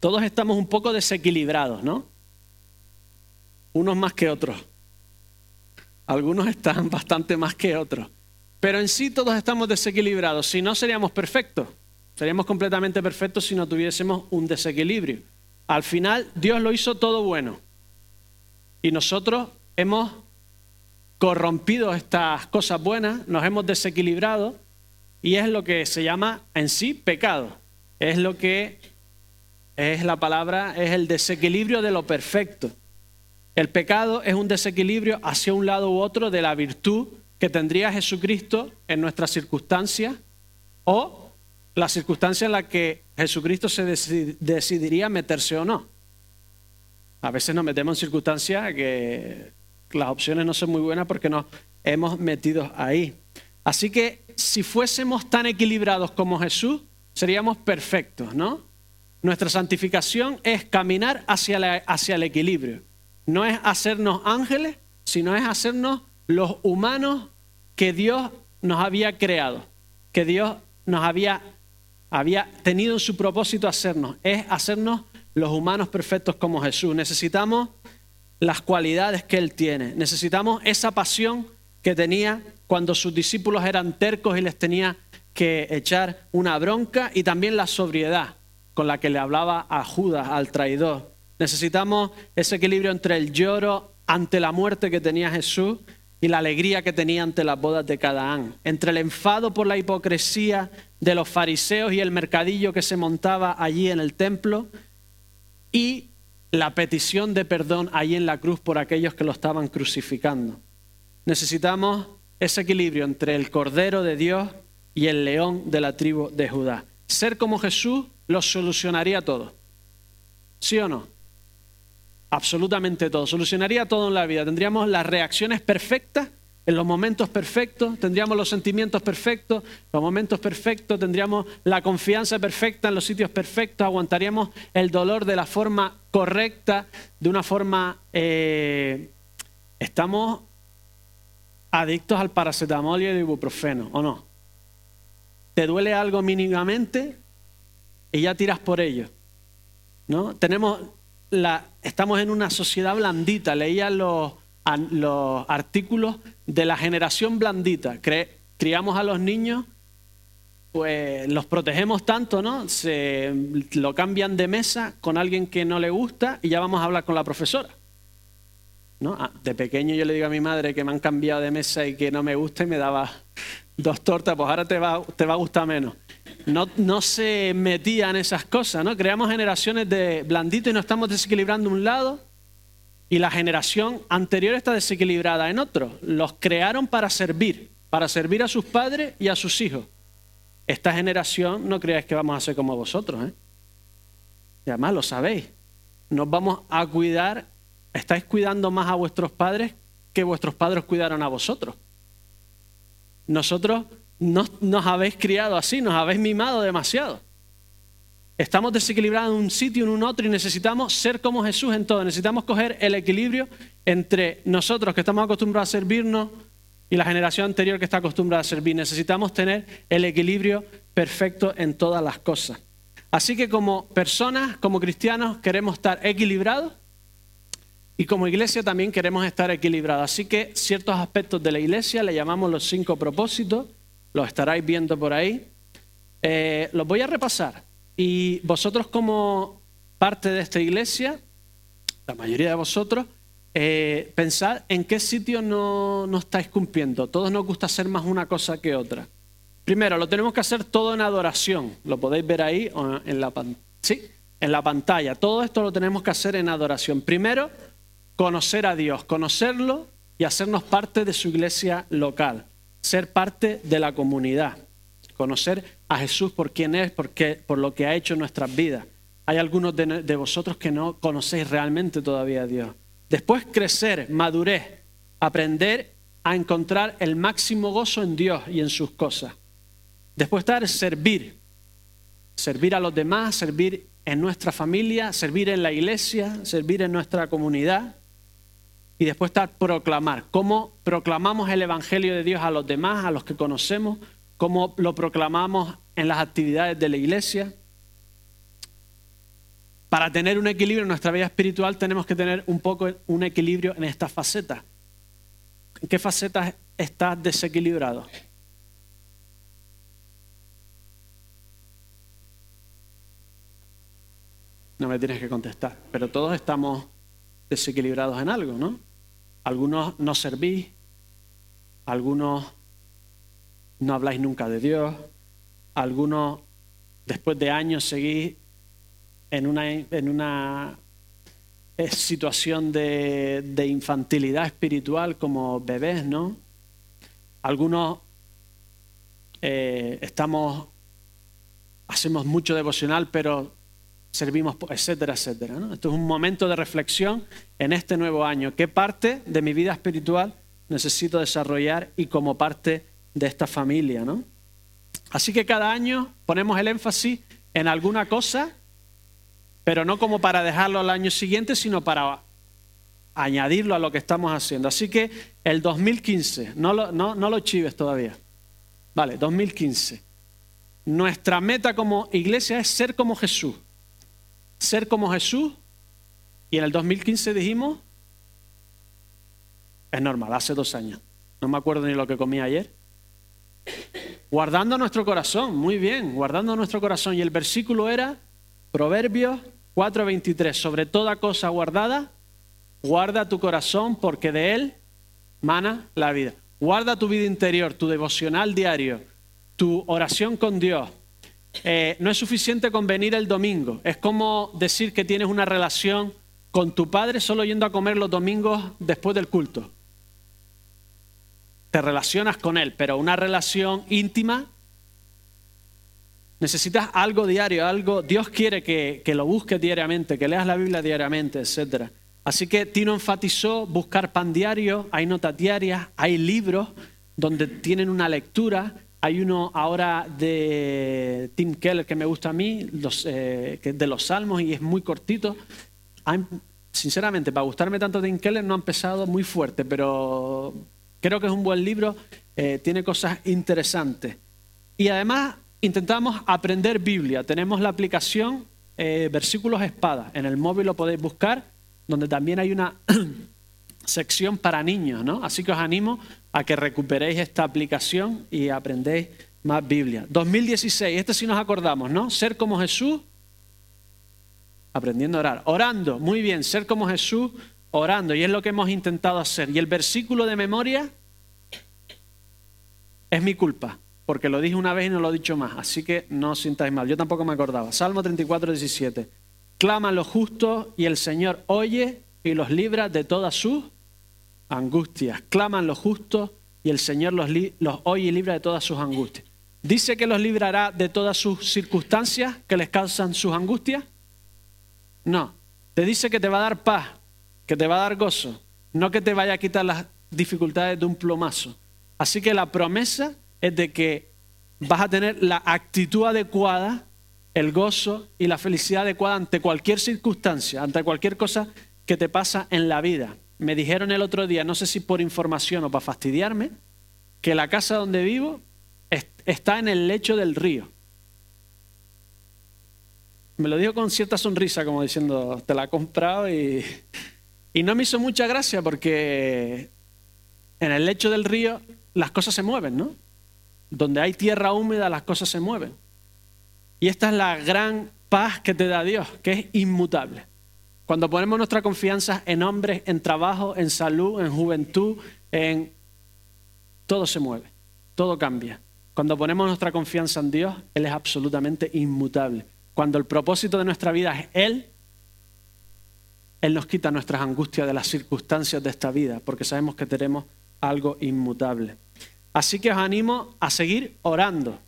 Todos estamos un poco desequilibrados, ¿no? Unos más que otros. Algunos están bastante más que otros. Pero en sí todos estamos desequilibrados. Si no, seríamos perfectos. Seríamos completamente perfectos si no tuviésemos un desequilibrio. Al final, Dios lo hizo todo bueno. Y nosotros hemos corrompido estas cosas buenas, nos hemos desequilibrado y es lo que se llama en sí pecado. Es lo que es la palabra, es el desequilibrio de lo perfecto. El pecado es un desequilibrio hacia un lado u otro de la virtud que tendría Jesucristo en nuestras circunstancias o la circunstancia en la que Jesucristo se decidiría meterse o no. A veces nos metemos en circunstancias que las opciones no son muy buenas porque nos hemos metido ahí. Así que si fuésemos tan equilibrados como Jesús, seríamos perfectos, ¿no? Nuestra santificación es caminar hacia, hacia el equilibrio. No es hacernos ángeles, sino es hacernos los humanos que Dios nos había creado, que Dios nos había, había tenido en su propósito hacernos. Es hacernos los humanos perfectos como Jesús. Necesitamos las cualidades que Él tiene. Necesitamos esa pasión que tenía cuando sus discípulos eran tercos y les tenía que echar una bronca y también la sobriedad con la que le hablaba a Judas, al traidor. Necesitamos ese equilibrio entre el lloro ante la muerte que tenía Jesús y la alegría que tenía ante las bodas de Cadaán, entre el enfado por la hipocresía de los fariseos y el mercadillo que se montaba allí en el templo y la petición de perdón ahí en la cruz por aquellos que lo estaban crucificando. Necesitamos ese equilibrio entre el Cordero de Dios y el león de la tribu de Judá. Ser como Jesús lo solucionaría todo. ¿Sí o no? Absolutamente todo. Solucionaría todo en la vida. Tendríamos las reacciones perfectas en los momentos perfectos, tendríamos los sentimientos perfectos, los momentos perfectos, tendríamos la confianza perfecta en los sitios perfectos, aguantaríamos el dolor de la forma correcta, de una forma... Eh, estamos adictos al paracetamol y al ibuprofeno, ¿o no? ¿Te duele algo mínimamente? Y ya tiras por ello. ¿no? Tenemos la, estamos en una sociedad blandita. Leía los, los artículos de la generación blandita. criamos a los niños, pues los protegemos tanto, ¿no? Se lo cambian de mesa con alguien que no le gusta y ya vamos a hablar con la profesora. ¿No? Ah, de pequeño yo le digo a mi madre que me han cambiado de mesa y que no me gusta y me daba dos tortas, pues ahora te va, te va a gustar menos no, se metían esas cosas, ¿no? Creamos generaciones de blanditos y nos estamos desequilibrando un lado y la generación anterior está desequilibrada en otro. Los crearon para servir, para servir a sus padres y a sus hijos. Esta generación no creáis que vamos a ser como vosotros, ¿eh? Y además lo sabéis. Nos vamos a cuidar, estáis cuidando más a vuestros padres que vuestros padres cuidaron a vosotros. Nosotros no, nos habéis criado así, nos habéis mimado demasiado. Estamos desequilibrados en un sitio, en un otro, y necesitamos ser como Jesús en todo. Necesitamos coger el equilibrio entre nosotros que estamos acostumbrados a servirnos y la generación anterior que está acostumbrada a servir. Necesitamos tener el equilibrio perfecto en todas las cosas. Así que como personas, como cristianos, queremos estar equilibrados y como iglesia también queremos estar equilibrados. Así que ciertos aspectos de la iglesia le llamamos los cinco propósitos los estaréis viendo por ahí. Eh, los voy a repasar. Y vosotros como parte de esta iglesia, la mayoría de vosotros, eh, pensad en qué sitio no, no estáis cumpliendo. Todos nos gusta hacer más una cosa que otra. Primero, lo tenemos que hacer todo en adoración. Lo podéis ver ahí en la, ¿sí? en la pantalla. Todo esto lo tenemos que hacer en adoración. Primero, conocer a Dios, conocerlo y hacernos parte de su iglesia local ser parte de la comunidad, conocer a Jesús por quién es, por, por lo que ha hecho en nuestras vidas. Hay algunos de, de vosotros que no conocéis realmente todavía a Dios. Después crecer, madurez, aprender a encontrar el máximo gozo en Dios y en sus cosas. Después estar servir, servir a los demás, servir en nuestra familia, servir en la iglesia, servir en nuestra comunidad y después está proclamar. ¿Cómo proclamamos el Evangelio de Dios a los demás, a los que conocemos? ¿Cómo lo proclamamos en las actividades de la iglesia? para tener un equilibrio en nuestra vida espiritual tenemos que tener un poco un equilibrio en esta faceta. ¿En qué facetas estás desequilibrado? No me tienes que contestar, pero todos estamos desequilibrados en algo, ¿no? Algunos no servís, algunos no habláis nunca de Dios, algunos después de años seguís en una, una situación de, de, infantilidad espiritual como bebés, ¿no? Algunos eh, estamos, hacemos mucho devocional, pero servimos, etcétera, etcétera. Esto es un momento de reflexión en este nuevo año. ¿Qué parte de mi vida espiritual necesito desarrollar y como parte de esta familia? ¿no? Así que cada año ponemos el énfasis en alguna cosa, pero no como para dejarlo al año siguiente, sino para añadirlo a lo que estamos haciendo. Así que el 2015, no lo, no, no lo chives todavía. Vale, 2015. Nuestra meta como iglesia es ser como Jesús. Ser como Jesús. Y en el 2015 dijimos, es normal, hace dos años. No me acuerdo ni lo que comí ayer. Guardando nuestro corazón, muy bien, guardando nuestro corazón. Y el versículo era Proverbios 4:23, sobre toda cosa guardada, guarda tu corazón porque de él mana la vida. Guarda tu vida interior, tu devocional diario, tu oración con Dios. Eh, no es suficiente con venir el domingo. Es como decir que tienes una relación con tu padre solo yendo a comer los domingos después del culto te relacionas con Él, pero una relación íntima, necesitas algo diario, algo, Dios quiere que, lo busques diariamente, que leas la Biblia diariamente, etc. Así que Tino enfatizó buscar pan diario, hay notas diarias, hay libros donde tienen una lectura, hay uno ahora de Tim Keller que me gusta a mí, eh, de los Salmos y es muy cortito. sinceramente, para gustarme tanto Tim Keller no ha empezado muy fuerte, pero Creo que es un buen libro, eh, tiene cosas interesantes. Y además intentamos aprender Biblia. Tenemos la aplicación eh, Versículos Espada. En el móvil lo podéis buscar, donde también hay una sección para niños, ¿no? Así que os animo a que recuperéis esta aplicación y aprendéis más Biblia. 2016, este sí nos acordamos, ¿no? Ser como Jesús, aprendiendo a orar. Orando, muy bien, ser como Jesús, orando y es lo que hemos intentado hacer. Y el versículo de memoria es mi culpa, porque lo dije una vez y no lo he dicho más, así que no os sintáis mal. Yo tampoco me acordaba. Salmo 34, 17. Claman los justos y el Señor oye y los libra de todas sus angustias. Claman los justos y el Señor los, los oye y libra de todas sus angustias. ¿Dice que los librará de todas sus circunstancias que les causan sus angustias? No. Te dice que te va a dar paz, que te va a dar gozo, no que te vaya a quitar las dificultades de un plomazo. Así que la promesa es de que vas a tener la actitud adecuada, el gozo y la felicidad adecuada ante cualquier circunstancia, ante cualquier cosa que te pasa en la vida. Me dijeron el otro día, no sé si por información o para fastidiarme, que la casa donde vivo está en el lecho del río. Me lo dijo con cierta sonrisa, como diciendo, te la he comprado y y no me hizo mucha gracia porque en el lecho del río las cosas se mueven, ¿no? Donde hay tierra húmeda las cosas se mueven. Y esta es la gran paz que te da Dios, que es inmutable. Cuando ponemos nuestra confianza en hombres, en trabajo, en salud, en juventud, en... Todo se mueve, todo cambia. Cuando ponemos nuestra confianza en Dios, Él es absolutamente inmutable. Cuando el propósito de nuestra vida es Él, él nos quita nuestras angustias de las circunstancias de esta vida, porque sabemos que tenemos algo inmutable. Así que os animo a seguir orando.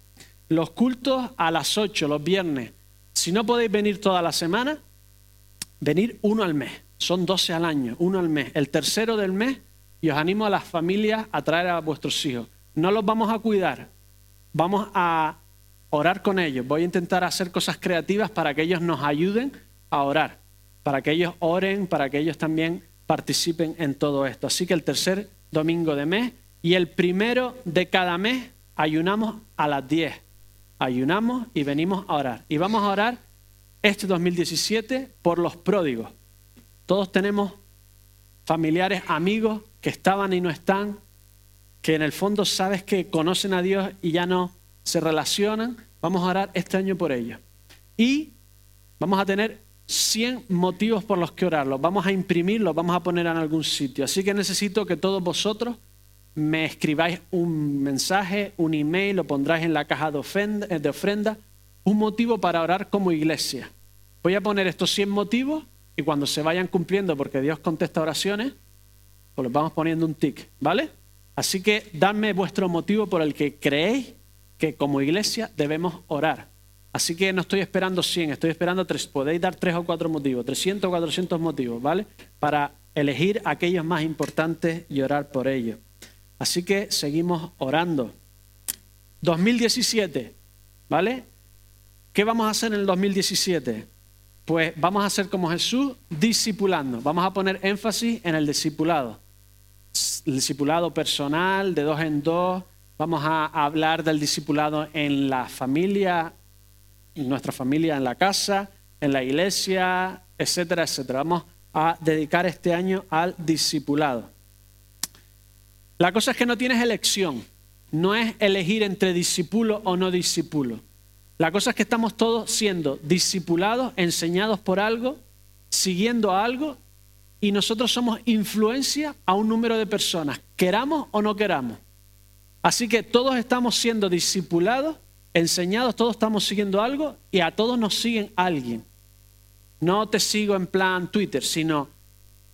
Los cultos a las 8 los viernes. Si no podéis venir toda la semana, venir uno al mes. Son 12 al año, uno al mes. El tercero del mes, y os animo a las familias a traer a vuestros hijos. No los vamos a cuidar, vamos a orar con ellos. Voy a intentar hacer cosas creativas para que ellos nos ayuden a orar para que ellos oren, para que ellos también participen en todo esto. Así que el tercer domingo de mes y el primero de cada mes ayunamos a las 10. Ayunamos y venimos a orar. Y vamos a orar este 2017 por los pródigos. Todos tenemos familiares, amigos que estaban y no están, que en el fondo sabes que conocen a Dios y ya no se relacionan. Vamos a orar este año por ellos. Y vamos a tener 100 motivos por los que orarlos. Vamos a imprimirlos, vamos a poner en algún sitio. Así que necesito que todos vosotros me escribáis un mensaje, un email, lo pondráis en la caja de ofrenda, de ofrenda, un motivo para orar como iglesia. Voy a poner estos 100 motivos y cuando se vayan cumpliendo, porque Dios contesta oraciones, pues los vamos poniendo un tic, ¿vale? Así que dadme vuestro motivo por el que creéis que como iglesia debemos orar. Así que no estoy esperando 100, estoy esperando tres. Podéis dar tres o cuatro motivos, 300 o 400 motivos, ¿vale? Para elegir aquellos más importantes y orar por ellos. Así que seguimos orando. 2017, ¿vale? ¿Qué vamos a hacer en el 2017? Pues vamos a hacer como Jesús, discipulando. Vamos a poner énfasis en el discipulado. El discipulado personal, de dos en dos. Vamos a hablar del discipulado en la familia, en nuestra familia, en la casa, en la iglesia, etcétera, etcétera. Vamos a dedicar este año al discipulado. La cosa es que no tienes elección. No es elegir entre discípulo o no discípulo. La cosa es que estamos todos siendo discipulados, enseñados por algo, siguiendo algo, y nosotros somos influencia a un número de personas, queramos o no queramos. Así que todos estamos siendo discipulados, enseñados, todos estamos siguiendo algo y a todos nos siguen alguien. No te sigo en plan Twitter, sino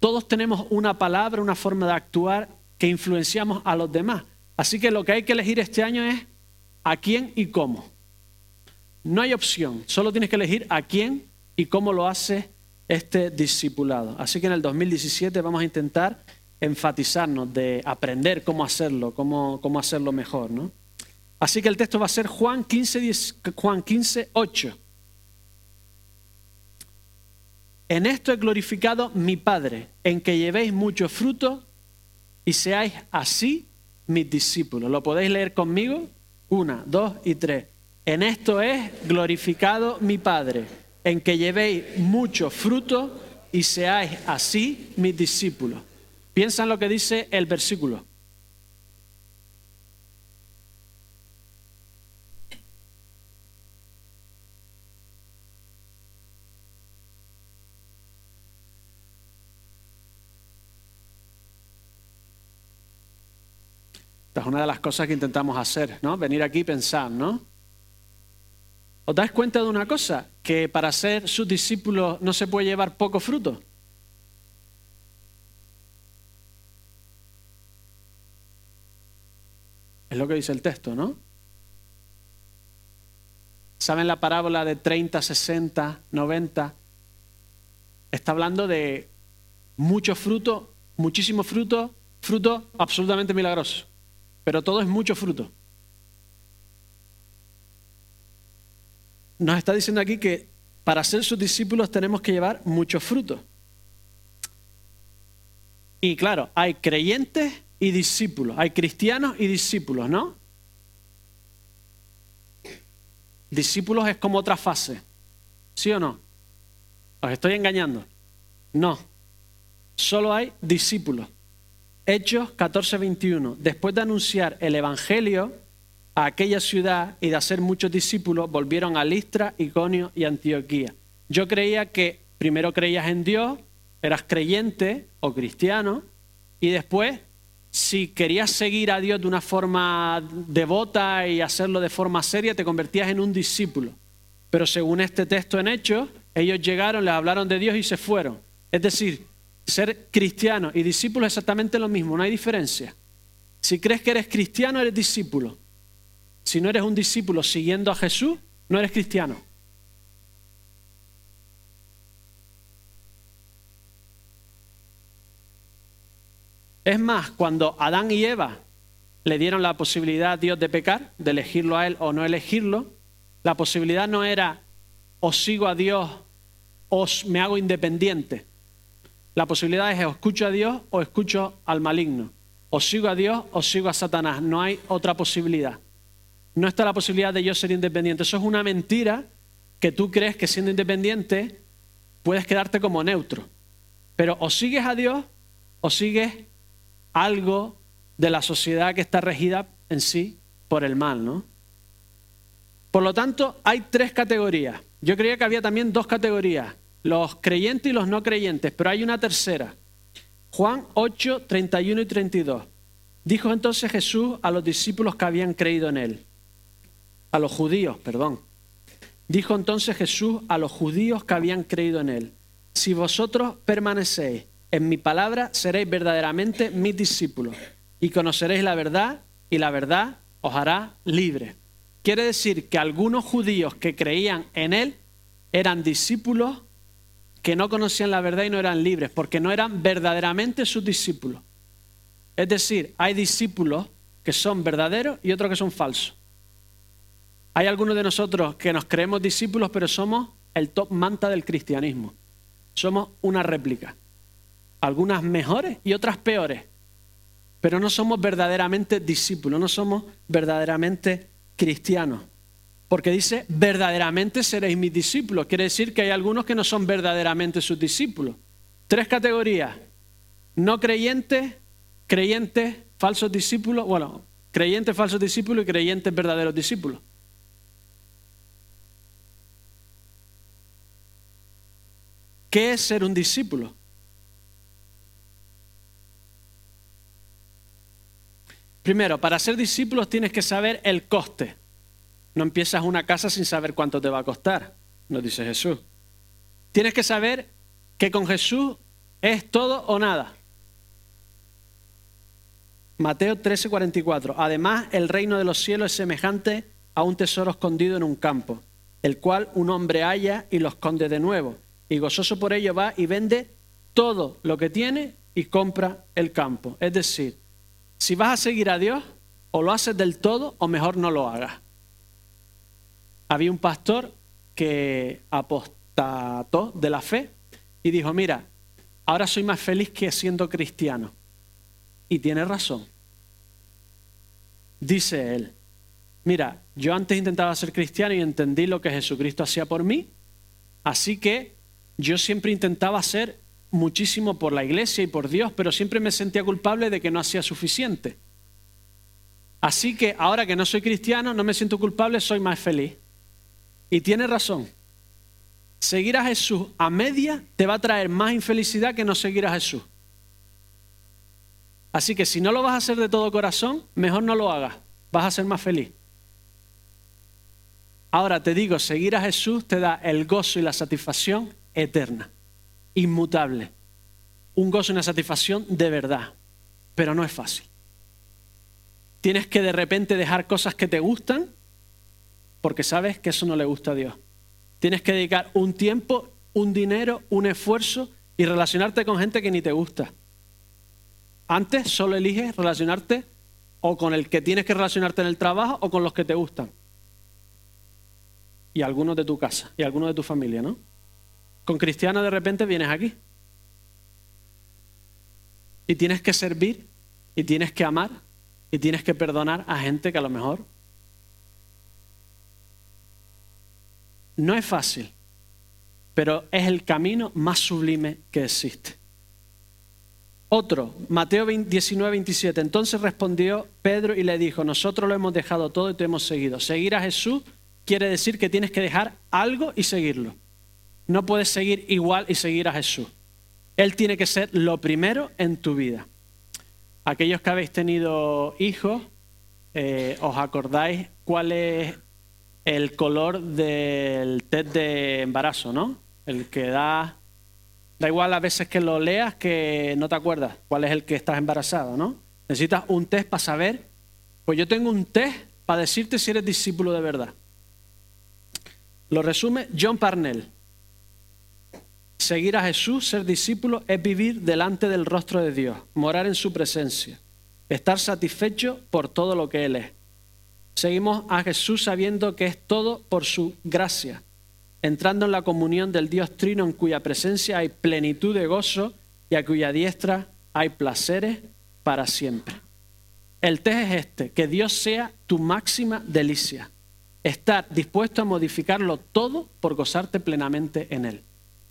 todos tenemos una palabra, una forma de actuar que influenciamos a los demás. Así que lo que hay que elegir este año es a quién y cómo. No hay opción, solo tienes que elegir a quién y cómo lo hace este discipulado. Así que en el 2017 vamos a intentar enfatizarnos de aprender cómo hacerlo, cómo, cómo hacerlo mejor. ¿no? Así que el texto va a ser Juan 15, Juan 15, 8. En esto he glorificado mi Padre, en que llevéis mucho fruto y seáis así mis discípulos. ¿Lo podéis leer conmigo? Una, dos y tres. En esto es glorificado mi Padre, en que llevéis mucho fruto y seáis así mis discípulos. Piensa en lo que dice el versículo. Esta es una de las cosas que intentamos hacer, ¿no? Venir aquí y pensar, ¿no? ¿Os dais cuenta de una cosa? Que para ser sus discípulos no se puede llevar poco fruto. Es lo que dice el texto, ¿no? ¿Saben la parábola de 30, 60, 90? Está hablando de mucho fruto, muchísimo fruto, fruto absolutamente milagroso. Pero todo es mucho fruto. Nos está diciendo aquí que para ser sus discípulos tenemos que llevar mucho fruto. Y claro, hay creyentes y discípulos, hay cristianos y discípulos, ¿no? Discípulos es como otra fase, ¿sí o no? ¿Os estoy engañando? No, solo hay discípulos. Hechos 14:21. Después de anunciar el Evangelio, a aquella ciudad y de hacer muchos discípulos, volvieron a Listra, Iconio y Antioquía. Yo creía que primero creías en Dios, eras creyente o cristiano, y después, si querías seguir a Dios de una forma devota y hacerlo de forma seria, te convertías en un discípulo. Pero según este texto en Hechos, ellos llegaron, les hablaron de Dios y se fueron. Es decir, ser cristiano y discípulo es exactamente lo mismo, no hay diferencia. Si crees que eres cristiano, eres discípulo. Si no eres un discípulo siguiendo a Jesús, no eres cristiano. Es más, cuando Adán y Eva le dieron la posibilidad a Dios de pecar, de elegirlo a Él o no elegirlo, la posibilidad no era o sigo a Dios o me hago independiente. La posibilidad es o escucho a Dios o escucho al maligno. O sigo a Dios o sigo a Satanás. No hay otra posibilidad no está la posibilidad de yo ser independiente. Eso es una mentira que tú crees que siendo independiente puedes quedarte como neutro. Pero o sigues a Dios o sigues algo de la sociedad que está regida en sí por el mal, ¿no? Por lo tanto, hay tres categorías. Yo creía que había también dos categorías, los creyentes y los no creyentes, pero hay una tercera. Juan 8, 31 y 32. Dijo entonces Jesús a los discípulos que habían creído en él, a los judíos, perdón. Dijo entonces Jesús a los judíos que habían creído en él, si vosotros permanecéis en mi palabra, seréis verdaderamente mis discípulos y conoceréis la verdad y la verdad os hará libre. Quiere decir que algunos judíos que creían en él eran discípulos que no conocían la verdad y no eran libres, porque no eran verdaderamente sus discípulos. Es decir, hay discípulos que son verdaderos y otros que son falsos. Hay algunos de nosotros que nos creemos discípulos, pero somos el top manta del cristianismo. Somos una réplica. Algunas mejores y otras peores. Pero no somos verdaderamente discípulos, no somos verdaderamente cristianos. Porque dice, verdaderamente seréis mis discípulos. Quiere decir que hay algunos que no son verdaderamente sus discípulos. Tres categorías. No creyentes, creyentes, falsos discípulos. Bueno, creyentes, falsos discípulos y creyentes, verdaderos discípulos. ¿Qué es ser un discípulo? Primero, para ser discípulos tienes que saber el coste. No empiezas una casa sin saber cuánto te va a costar, nos dice Jesús. Tienes que saber que con Jesús es todo o nada. Mateo 13:44. Además, el reino de los cielos es semejante a un tesoro escondido en un campo, el cual un hombre halla y lo esconde de nuevo, y gozoso por ello va y vende todo lo que tiene y compra el campo. Es decir, si vas a seguir a Dios, o lo haces del todo o mejor no lo hagas. Había un pastor que apostató de la fe y dijo, mira, ahora soy más feliz que siendo cristiano. Y tiene razón. Dice él, mira, yo antes intentaba ser cristiano y entendí lo que Jesucristo hacía por mí, así que yo siempre intentaba hacer muchísimo por la iglesia y por Dios, pero siempre me sentía culpable de que no hacía suficiente. Así que ahora que no soy cristiano, no me siento culpable, soy más feliz. Y tiene razón. Seguir a Jesús a media te va a traer más infelicidad que no seguir a Jesús. Así que si no lo vas a hacer de todo corazón, mejor no lo hagas. Vas a ser más feliz. Ahora te digo, seguir a Jesús te da el gozo y la satisfacción eterna, inmutable. Un gozo y una satisfacción de verdad. Pero no es fácil. Tienes que de repente dejar cosas que te gustan porque sabes que eso no le gusta a Dios. Tienes que dedicar un tiempo, un dinero, un esfuerzo y relacionarte con gente que ni te gusta. Antes solo eliges relacionarte o con el que tienes que relacionarte en el trabajo o con los que te gustan. Y algunos de tu casa y algunos de tu familia, ¿no? Con cristiano de repente vienes aquí. Y tienes que servir y tienes que amar y tienes que perdonar a gente que a lo mejor No es fácil, pero es el camino más sublime que existe. Otro, Mateo 19, 27. Entonces respondió Pedro y le dijo, nosotros lo hemos dejado todo y te hemos seguido. Seguir a Jesús quiere decir que tienes que dejar algo y seguirlo. No puedes seguir igual y seguir a Jesús. Él tiene que ser lo primero en tu vida. Aquellos que habéis tenido hijos, eh, ¿os acordáis cuál es el color del test de embarazo, ¿no? El que da... Da igual a veces que lo leas que no te acuerdas cuál es el que estás embarazado, ¿no? Necesitas un test para saber. Pues yo tengo un test para decirte si eres discípulo de verdad. Lo resume John Parnell. Seguir a Jesús, ser discípulo, es vivir delante del rostro de Dios, morar en su presencia, estar satisfecho por todo lo que Él es. Seguimos a Jesús sabiendo que es todo por su gracia, entrando en la comunión del Dios Trino en cuya presencia hay plenitud de gozo y a cuya diestra hay placeres para siempre. El test es este, que Dios sea tu máxima delicia. estar dispuesto a modificarlo todo por gozarte plenamente en Él.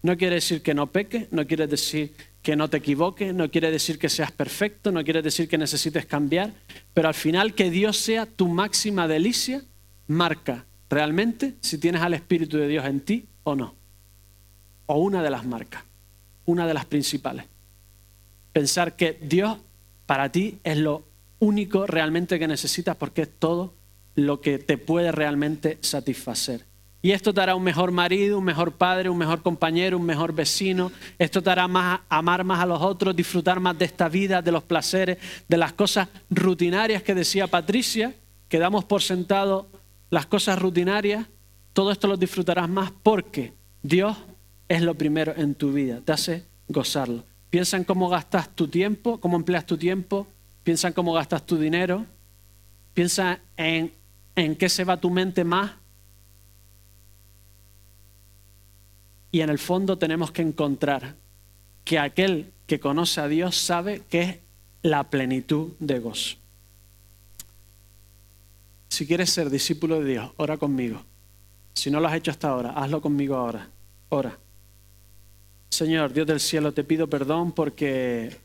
No quiere decir que no peque, no quiere decir que no te equivoques, no quiere decir que seas perfecto, no quiere decir que necesites cambiar, pero al final que Dios sea tu máxima delicia marca realmente si tienes al Espíritu de Dios en ti o no. O una de las marcas, una de las principales. Pensar que Dios para ti es lo único realmente que necesitas porque es todo lo que te puede realmente satisfacer. Y esto te hará un mejor marido, un mejor padre, un mejor compañero, un mejor vecino. Esto te hará más, amar más a los otros, disfrutar más de esta vida, de los placeres, de las cosas rutinarias que decía Patricia, que damos por sentado las cosas rutinarias. Todo esto lo disfrutarás más porque Dios es lo primero en tu vida, te hace gozarlo. Piensa en cómo gastas tu tiempo, cómo empleas tu tiempo, piensa en cómo gastas tu dinero, piensa en, en qué se va tu mente más. Y en el fondo tenemos que encontrar que aquel que conoce a Dios sabe que es la plenitud de gozo. Si quieres ser discípulo de Dios, ora conmigo. Si no lo has hecho hasta ahora, hazlo conmigo ahora. Ora. Señor, Dios del cielo, te pido perdón porque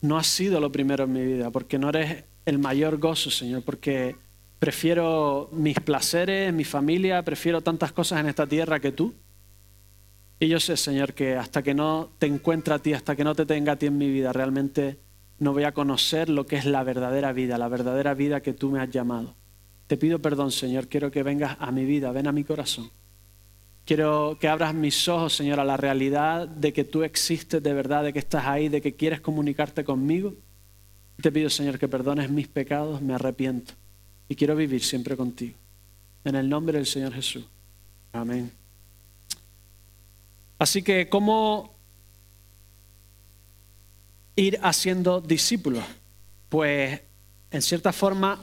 no has sido lo primero en mi vida, porque no eres el mayor gozo, Señor, porque prefiero mis placeres, mi familia, prefiero tantas cosas en esta tierra que tú. Y yo sé, Señor, que hasta que no te encuentre a ti, hasta que no te tenga a ti en mi vida, realmente no voy a conocer lo que es la verdadera vida, la verdadera vida que tú me has llamado. Te pido perdón, Señor, quiero que vengas a mi vida, ven a mi corazón. Quiero que abras mis ojos, Señor, a la realidad de que tú existes de verdad, de que estás ahí, de que quieres comunicarte conmigo. Te pido, Señor, que perdones mis pecados, me arrepiento y quiero vivir siempre contigo. En el nombre del Señor Jesús. Amén. Así que, ¿cómo ir haciendo discípulos? Pues, en cierta forma,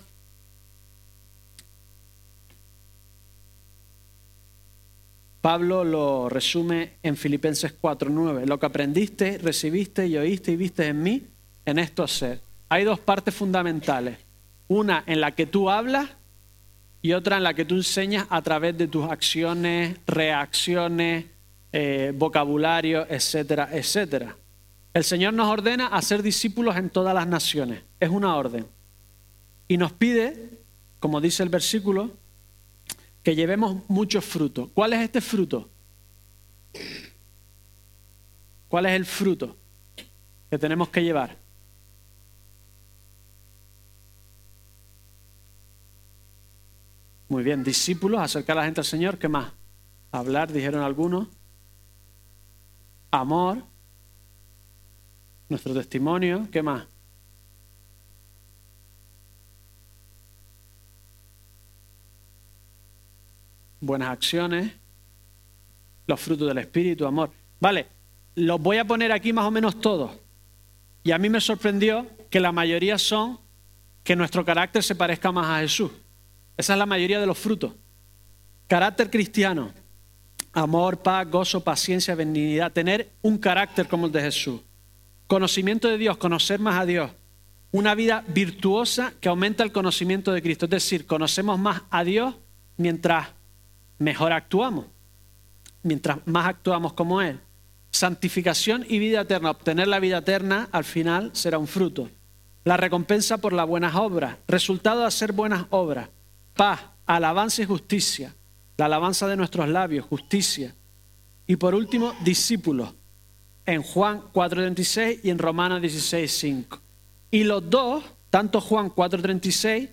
Pablo lo resume en Filipenses 4:9. Lo que aprendiste, recibiste y oíste y viste en mí, en esto ser. Hay dos partes fundamentales. Una en la que tú hablas y otra en la que tú enseñas a través de tus acciones, reacciones, eh, vocabulario, etcétera, etcétera. El Señor nos ordena a ser discípulos en todas las naciones. Es una orden. Y nos pide, como dice el versículo, que llevemos muchos frutos. ¿Cuál es este fruto? ¿Cuál es el fruto que tenemos que llevar? Muy bien, discípulos, acercar a la gente al Señor, ¿qué más? Hablar, dijeron algunos. Amor, nuestro testimonio, ¿qué más? buenas acciones, los frutos del Espíritu, amor. Vale, los voy a poner aquí más o menos todos. Y a mí me sorprendió que la mayoría son que nuestro carácter se parezca más a Jesús. Esa es la mayoría de los frutos. Carácter cristiano, amor, paz, gozo, paciencia, benignidad, tener un carácter como el de Jesús. Conocimiento de Dios, conocer más a Dios. Una vida virtuosa que aumenta el conocimiento de Cristo. Es decir, conocemos más a Dios mientras mejor actuamos. Mientras más actuamos como Él. Santificación y vida eterna. Obtener la vida eterna al final será un fruto. La recompensa por las buenas obras. Resultado de hacer buenas obras. Paz, alabanza y justicia. La alabanza de nuestros labios, justicia. Y por último, discípulos. En Juan 4.36 y en Romanos 16.5. Y los dos, tanto Juan 4.36,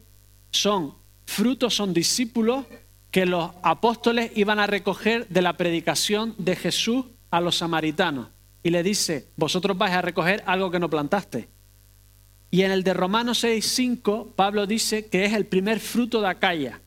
son frutos, son discípulos que los apóstoles iban a recoger de la predicación de Jesús a los samaritanos. Y le dice, vosotros vais a recoger algo que no plantaste. Y en el de Romanos 6.5, Pablo dice que es el primer fruto de Acaya,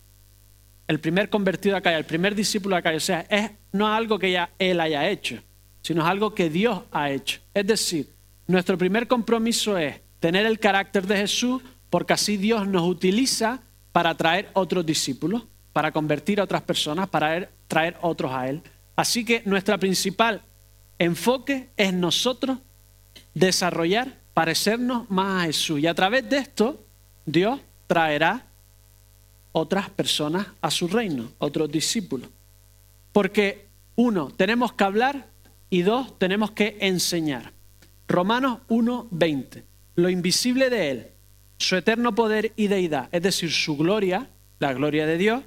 el primer convertido de Acaya, el primer discípulo de Acaya. O sea, es no algo que ya él haya hecho, sino es algo que Dios ha hecho. Es decir, nuestro primer compromiso es tener el carácter de Jesús, porque así Dios nos utiliza para traer otros discípulos para convertir a otras personas, para traer otros a Él. Así que nuestra principal enfoque es nosotros desarrollar, parecernos más a Jesús. Y a través de esto Dios traerá otras personas a su reino, otros discípulos. Porque uno, tenemos que hablar y dos, tenemos que enseñar. Romanos 1:20. Lo invisible de Él, su eterno poder y deidad, es decir, su gloria, la gloria de Dios,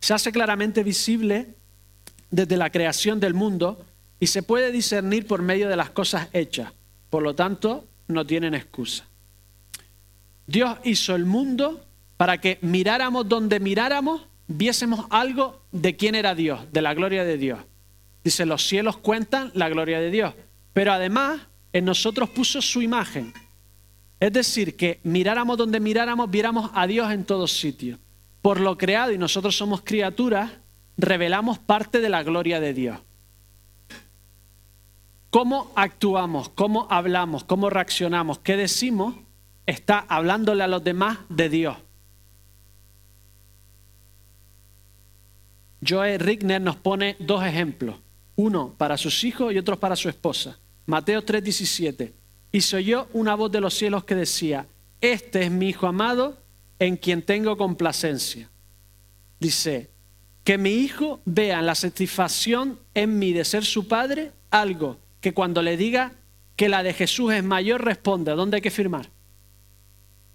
se hace claramente visible desde la creación del mundo y se puede discernir por medio de las cosas hechas. Por lo tanto, no tienen excusa. Dios hizo el mundo para que miráramos donde miráramos, viésemos algo de quién era Dios, de la gloria de Dios. Dice, los cielos cuentan la gloria de Dios, pero además en nosotros puso su imagen. Es decir, que miráramos donde miráramos, viéramos a Dios en todos sitios. Por lo creado y nosotros somos criaturas, revelamos parte de la gloria de Dios. Cómo actuamos, cómo hablamos, cómo reaccionamos, qué decimos, está hablándole a los demás de Dios. Joe Rickner nos pone dos ejemplos, uno para sus hijos y otro para su esposa. Mateo 3:17. Y se oyó una voz de los cielos que decía, este es mi Hijo amado en quien tengo complacencia. Dice, que mi hijo vea la satisfacción en mí de ser su padre, algo que cuando le diga que la de Jesús es mayor, responda, ¿dónde hay que firmar?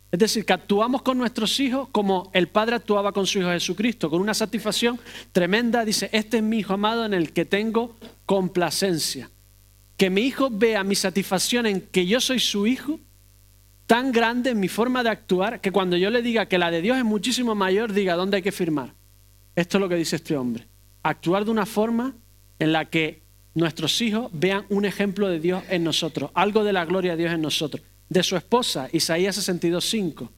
Es decir, que actuamos con nuestros hijos como el Padre actuaba con su Hijo Jesucristo, con una satisfacción tremenda. Dice, este es mi Hijo amado en el que tengo complacencia. Que mi hijo vea mi satisfacción en que yo soy su hijo, tan grande en mi forma de actuar, que cuando yo le diga que la de Dios es muchísimo mayor, diga, ¿dónde hay que firmar? Esto es lo que dice este hombre. Actuar de una forma en la que nuestros hijos vean un ejemplo de Dios en nosotros, algo de la gloria de Dios en nosotros de su esposa, Isaías 62.5.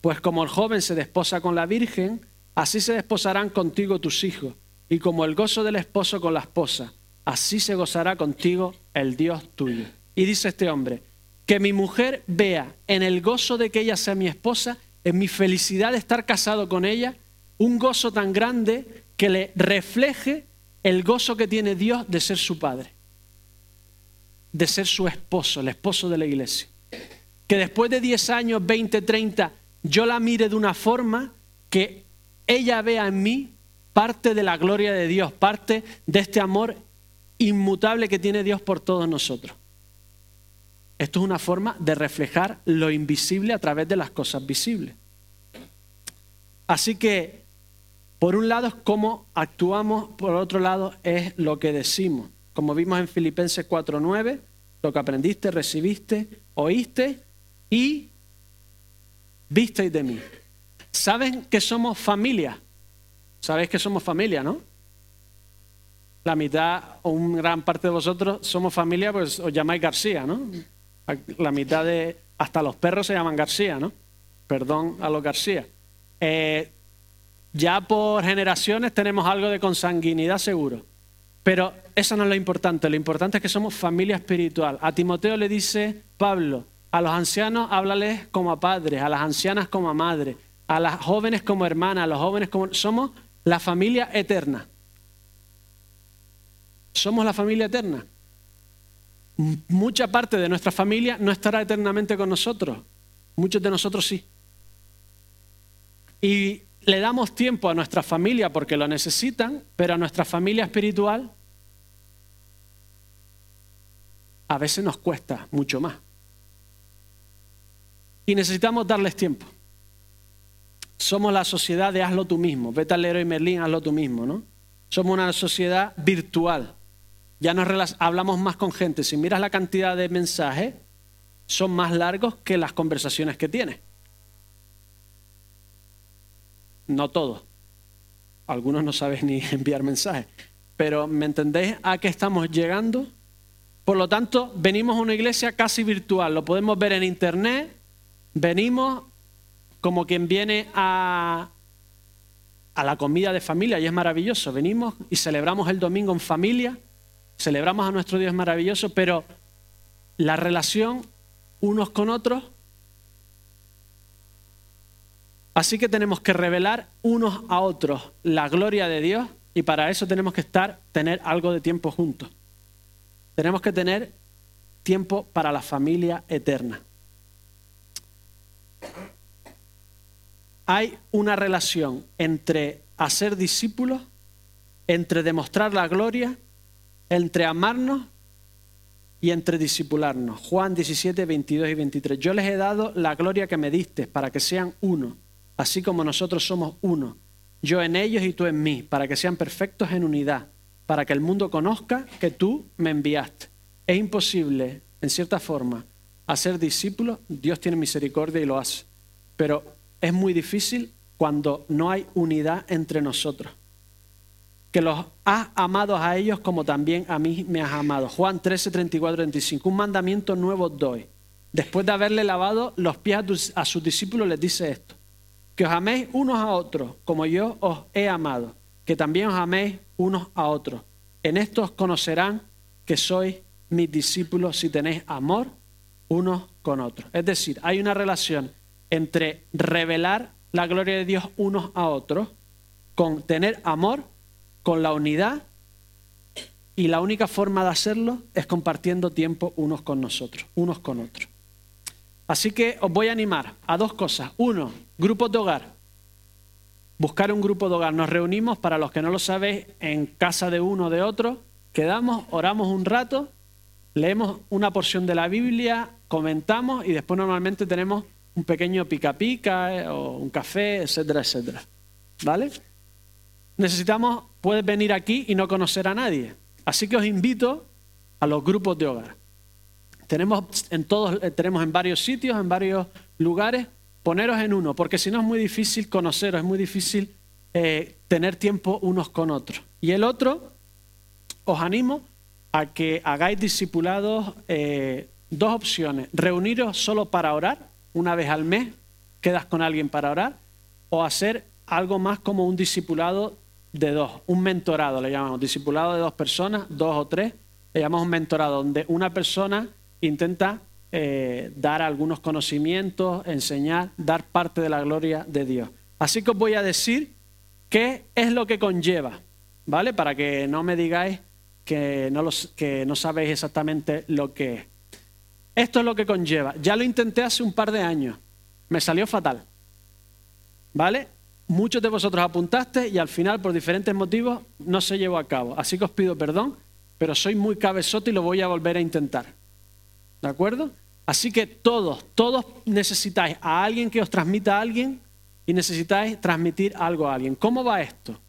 Pues como el joven se desposa con la virgen, así se desposarán contigo tus hijos, y como el gozo del esposo con la esposa, así se gozará contigo el Dios tuyo. Y dice este hombre, que mi mujer vea en el gozo de que ella sea mi esposa, en mi felicidad de estar casado con ella, un gozo tan grande que le refleje el gozo que tiene Dios de ser su padre, de ser su esposo, el esposo de la iglesia que después de 10 años, 20, 30, yo la mire de una forma que ella vea en mí parte de la gloria de Dios, parte de este amor inmutable que tiene Dios por todos nosotros. Esto es una forma de reflejar lo invisible a través de las cosas visibles. Así que, por un lado es cómo actuamos, por otro lado es lo que decimos. Como vimos en Filipenses 4.9, lo que aprendiste, recibiste, oíste y visteis de mí. ¿Saben que somos familia? ¿Sabéis que somos familia, no? La mitad o una gran parte de vosotros somos familia, pues os llamáis García, ¿no? La mitad de, hasta los perros se llaman García, ¿no? Perdón a los García. Eh, ya por generaciones tenemos algo de consanguinidad seguro. Pero eso no es lo importante, lo importante es que somos familia espiritual. A Timoteo le dice Pablo, a los ancianos háblales como a padres, a las ancianas como a madres, a las jóvenes como hermanas, a los jóvenes como... Somos la familia eterna. Somos la familia eterna. Mucha parte de nuestra familia no estará eternamente con nosotros. Muchos de nosotros sí. Y le damos tiempo a nuestra familia porque lo necesitan, pero a nuestra familia espiritual a veces nos cuesta mucho más y necesitamos darles tiempo. Somos la sociedad de hazlo tú mismo. Vete al y Merlín, hazlo tú mismo, ¿no? Somos una sociedad virtual. Ya nos hablamos más con gente. Si miras la cantidad de mensajes, son más largos que las conversaciones que tienes. No todos. Algunos no saben ni enviar mensajes. Pero ¿me entendéis a qué estamos llegando? Por lo tanto, venimos a una iglesia casi virtual. Lo podemos ver en internet, Venimos como quien viene a, a la comida de familia y es maravilloso. Venimos y celebramos el domingo en familia, celebramos a nuestro Dios maravilloso, pero la relación unos con otros. Así que tenemos que revelar unos a otros la gloria de Dios y para eso tenemos que estar, tener algo de tiempo juntos. Tenemos que tener tiempo para la familia eterna. hay una relación entre hacer discípulos, entre demostrar la gloria, entre amarnos y entre discipularnos. Juan 17, 22 y 23. Yo les he dado la gloria que me diste para que sean uno, así como nosotros somos uno. Yo en ellos y tú en mí, para que sean perfectos en unidad, para que el mundo conozca que tú me enviaste. Es imposible, en cierta forma, hacer discípulos. Dios tiene misericordia y lo hace. Pero es muy difícil cuando no hay unidad entre nosotros que los has amado a ellos como también a mí me has amado. Juan 13, 34, 35. Un mandamiento nuevo doy. Después de haberle lavado los pies a sus discípulos, les dice esto. Que os améis unos a otros como yo os he amado. Que también os améis unos a otros. En esto os conocerán que sois mis discípulos si tenéis amor unos con otros. Es decir, hay una relación entre revelar la gloria de Dios unos a otros con tener amor con la unidad y la única forma de hacerlo es compartiendo tiempo unos con nosotros, unos con otros. Así que os voy a animar a dos cosas. Uno, grupos de hogar. Buscar un grupo de hogar. Nos reunimos, para los que no lo sabéis, en casa de uno o de otro. Quedamos, oramos un rato, leemos una porción de la Biblia, comentamos y después normalmente tenemos un pequeño pica pica eh, o un café, etcétera, etcétera. ¿Vale? necesitamos, puedes venir aquí y no conocer a nadie. Así que os invito a los grupos de hogar. Tenemos en todos, eh, tenemos en varios sitios, en varios lugares, poneros en uno, porque si no es muy difícil conoceros, es muy difícil eh, tener tiempo unos con otros. Y el otro, os animo a que hagáis discipulados eh, dos opciones. Reuniros solo para orar, una vez al mes, quedas con alguien para orar, o hacer algo más como un discipulado de dos, un mentorado le llamamos, discipulado de dos personas, dos o tres, le llamamos un mentorado, donde una persona intenta eh, dar algunos conocimientos, enseñar, dar parte de la gloria de Dios. Así que os voy a decir qué es lo que conlleva, ¿vale? Para que no me digáis que no, los, que no sabéis exactamente lo que es. Esto es lo que conlleva. Ya lo intenté hace un par de años. Me salió fatal. ¿Vale? muchos de vosotros apuntaste y al final, por diferentes motivos, no se llevó a cabo. Así que os pido perdón, pero soy muy cabezote y lo voy a volver a intentar. ¿De acuerdo? Así que todos, todos necesitáis a alguien que os transmita a alguien y necesitáis transmitir algo a alguien. ¿Cómo va esto?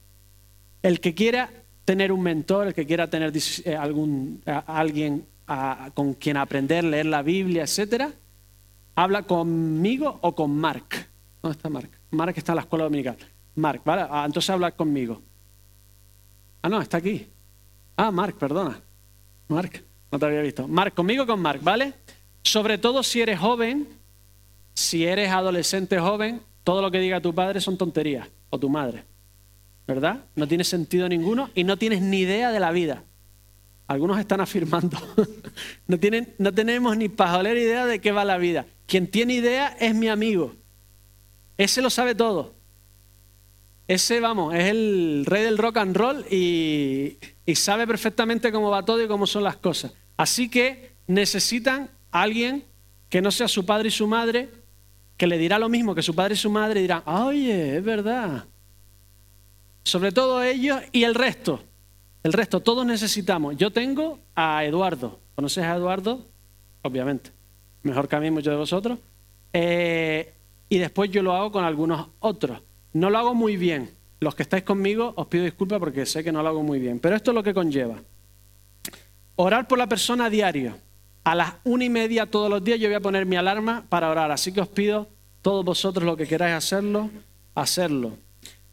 El que quiera tener un mentor, el que quiera tener eh, algún, alguien con quien aprender, leer la Biblia, etcétera, habla conmigo o con Mark. ¿Dónde está Mark? Mark está en la escuela dominical. Mark, ¿vale? Ah, entonces habla conmigo. Ah, no, está aquí. Ah, Mark, perdona. Mark, no te había visto. Mark, conmigo con Mark, ¿vale? Sobre todo si eres joven, si eres adolescente joven, todo lo que diga tu padre son tonterías, o tu madre. ¿Verdad? No tiene sentido ninguno y no tienes ni idea de la vida. Algunos están afirmando. no, tienen, no tenemos ni pajolera idea de qué va la vida. Quien tiene idea es mi amigo. Ese lo sabe todo. Ese, vamos, es el rey del rock and roll y, sabe perfectamente cómo va todo y cómo son las cosas. Así que necesitan a alguien que no sea su padre y su madre, que le dirá lo mismo que su padre y su madre y dirán, oye, es verdad. Sobre todo ellos y el resto. El resto, todos necesitamos. Yo tengo a Eduardo. ¿Conoces a Eduardo? Obviamente. Mejor que a mí, muchos de vosotros. Eh, y después yo lo hago con algunos otros. No lo hago muy bien. Los que estáis conmigo os pido disculpas porque sé que no lo hago muy bien. Pero esto es lo que conlleva. Orar por la persona a diario. A las una y media todos los días yo voy a poner mi alarma para orar. Así que os pido, todos vosotros lo que queráis hacerlo, hacerlo.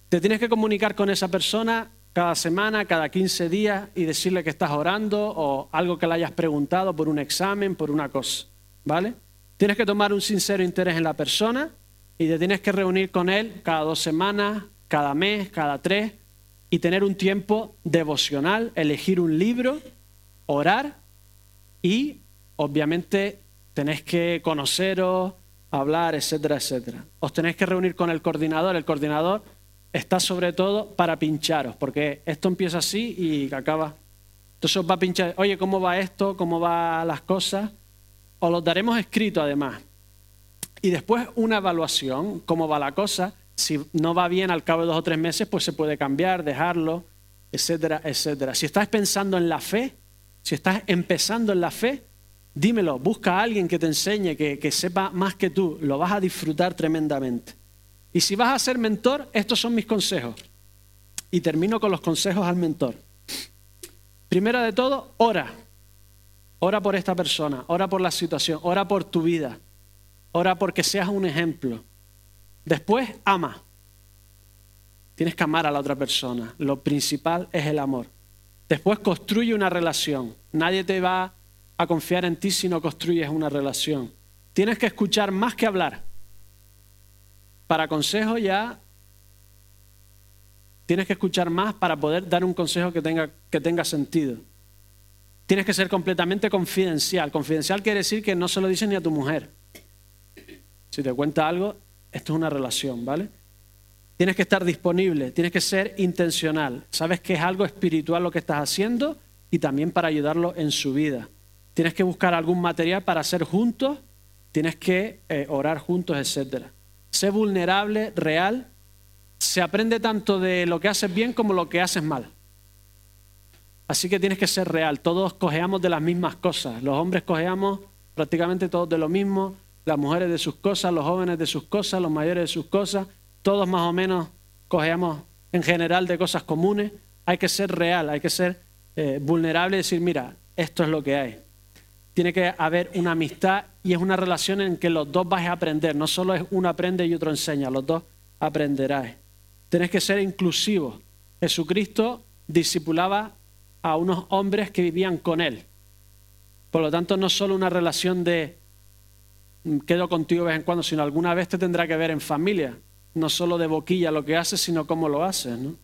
Te tienes que comunicar con esa persona cada semana, cada 15 días y decirle que estás orando o algo que le hayas preguntado por un examen, por una cosa. ¿Vale? Tienes que tomar un sincero interés en la persona y te tienes que reunir con él cada dos semanas, cada mes, cada tres y tener un tiempo devocional, elegir un libro, orar y obviamente tenés que conoceros, hablar, etcétera, etcétera. Os tenéis que reunir con el coordinador. El coordinador está sobre todo para pincharos, porque esto empieza así y acaba. Entonces os va a pinchar, oye, ¿cómo va esto? ¿Cómo van las cosas? Os los daremos escrito además y después una evaluación, cómo va la cosa, Si no va bien al cabo de dos o tres meses, pues se puede cambiar, dejarlo, etcétera, etcétera. Si estás pensando en la fe, si estás empezando en la fe, dímelo, busca a alguien que te enseñe, que, que sepa más que tú, lo vas a disfrutar tremendamente. Y si vas a ser mentor, estos son mis consejos. Y termino con los consejos al mentor. Primero de todo, ora. Ora por esta persona, ora por la situación, ora por tu vida, ora porque seas un ejemplo. Después, ama. Tienes que amar a la otra persona. Lo principal es el amor. Después construye una relación. Nadie te va a confiar en ti si no construyes una relación. Tienes que escuchar más que hablar. Para consejo ya tienes que escuchar más para poder dar un consejo que tenga, que tenga sentido. Tienes que ser completamente confidencial. Confidencial quiere decir que no se lo dices ni a tu mujer. Si te cuenta algo, esto es una relación, ¿vale? Tienes que estar disponible, tienes que ser intencional. Sabes que es algo espiritual lo que estás haciendo y también para ayudarlo en su vida. Tienes que buscar algún material para hacer juntos, tienes que eh, orar juntos, etc. Sé vulnerable, real. Se aprende tanto de lo que haces bien como lo que haces mal. Así que tienes que ser real. Todos cojeamos de las mismas cosas. Los hombres cojeamos prácticamente todos de lo mismo. Las mujeres de sus cosas, los jóvenes de sus cosas, los mayores de sus cosas. Todos más o menos cojeamos en general de cosas comunes. Hay que ser real, hay que ser eh, vulnerable y decir, mira, esto es lo que hay. Tiene que haber una amistad y es una relación en que los dos vais a aprender. No solo es uno aprende y otro enseña, los dos aprenderáis. Tienes que ser inclusivo. Jesucristo discipulaba a unos hombres que vivían con él. Por lo tanto, no solo una relación de mm, quedo contigo de vez en cuando, sino alguna vez te tendrá que ver en familia. No solo de boquilla lo que haces, sino cómo lo haces. ¿no?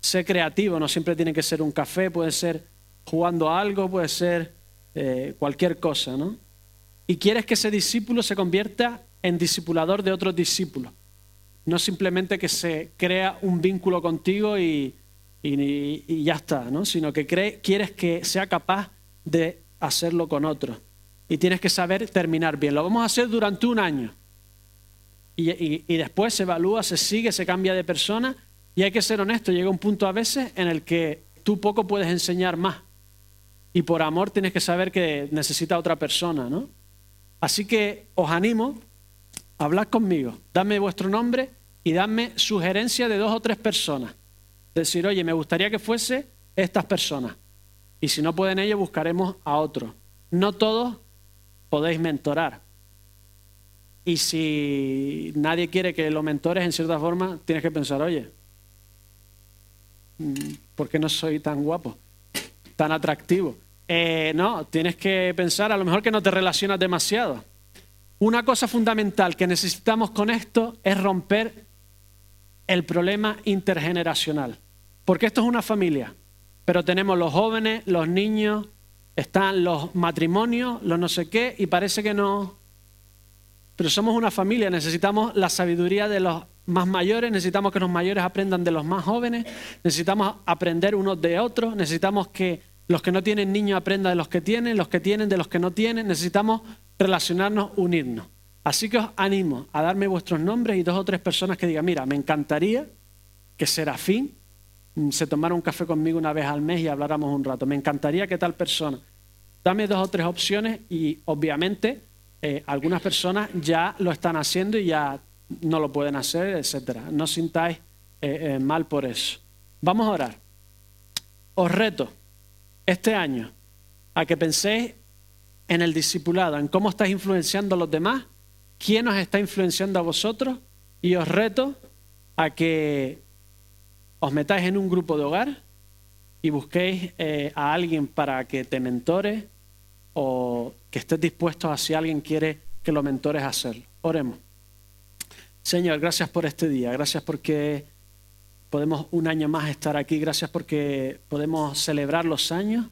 Sé creativo, no siempre tiene que ser un café, puede ser jugando algo, puede ser eh, cualquier cosa. ¿no? Y quieres que ese discípulo se convierta en discipulador de otros discípulos. No simplemente que se crea un vínculo contigo y, y, ya está, ¿no? sino que quieres que sea capaz de hacerlo con otros. Y tienes que saber terminar bien. Lo vamos a hacer durante un año. Y, después se evalúa, se sigue, se cambia de persona. Y hay que ser honesto, llega un punto a veces en el que tú poco puedes enseñar más. Y por amor tienes que saber que necesita otra persona, ¿no? Así que os animo, hablad conmigo, dadme vuestro nombre y dadme sugerencia de dos o tres personas decir, oye, me gustaría que fuese estas personas. Y si no pueden ellos, buscaremos a otros. No todos podéis mentorar. Y si nadie quiere que lo mentores en cierta forma, tienes que pensar, oye, mm, ¿por qué no soy tan guapo, tan atractivo? Eh, no, tienes que pensar, a lo mejor que no te relacionas demasiado. Una cosa fundamental que necesitamos con esto es romper el problema intergeneracional. Porque esto es una familia, pero tenemos los jóvenes, los niños, están los matrimonios, los no sé qué, y parece que no. Pero somos una familia, necesitamos la sabiduría de los más mayores, necesitamos que los mayores aprendan de los más jóvenes, necesitamos aprender unos de otros, necesitamos que los que no tienen niños aprendan de los que tienen, los que tienen de los que no tienen, necesitamos relacionarnos, unirnos. Así que os animo a darme vuestros nombres y dos o tres personas que digan, mira, me encantaría que Serafín se tomara un café conmigo una vez al mes y habláramos un rato. Me encantaría que tal persona. Dame dos o tres opciones y obviamente eh, algunas personas ya lo están haciendo y ya no lo pueden hacer, etc. No sintáis eh, eh, mal por eso. Vamos a orar. Os reto este año a que penséis en el discipulado, en cómo estáis influenciando a los demás, quién os está influenciando a vosotros y os reto a que os metáis en un grupo de hogar y busquéis a alguien para que te mentore o que estés dispuesto a si alguien quiere que lo mentores a hacerlo. Oremos. Señor, gracias por este día, gracias porque podemos un año más estar aquí, gracias porque podemos celebrar los años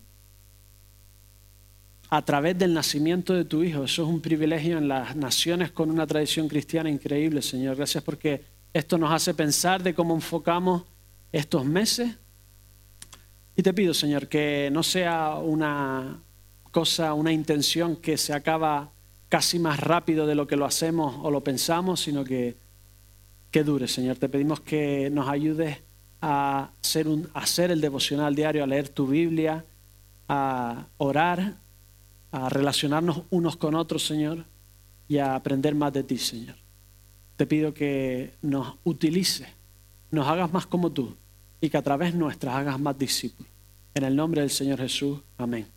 a través del nacimiento de tu Hijo. Eso es un privilegio en las naciones con una tradición cristiana increíble, Señor. Gracias porque esto nos hace pensar de cómo enfocamos estos meses. Y te pido, Señor, que no sea una cosa, una intención que se acaba casi más rápido de lo que lo hacemos o lo pensamos, sino que, que dure, Señor. Te pedimos que nos ayudes a hacer, un, a hacer el devocional diario, a leer tu Biblia, a orar, a relacionarnos unos con otros, Señor, y a aprender más de ti, Señor. Te pido que nos utilices, nos hagas más como tú y que a través nuestras hagas más discípulos. En el nombre del Señor Jesús, amén.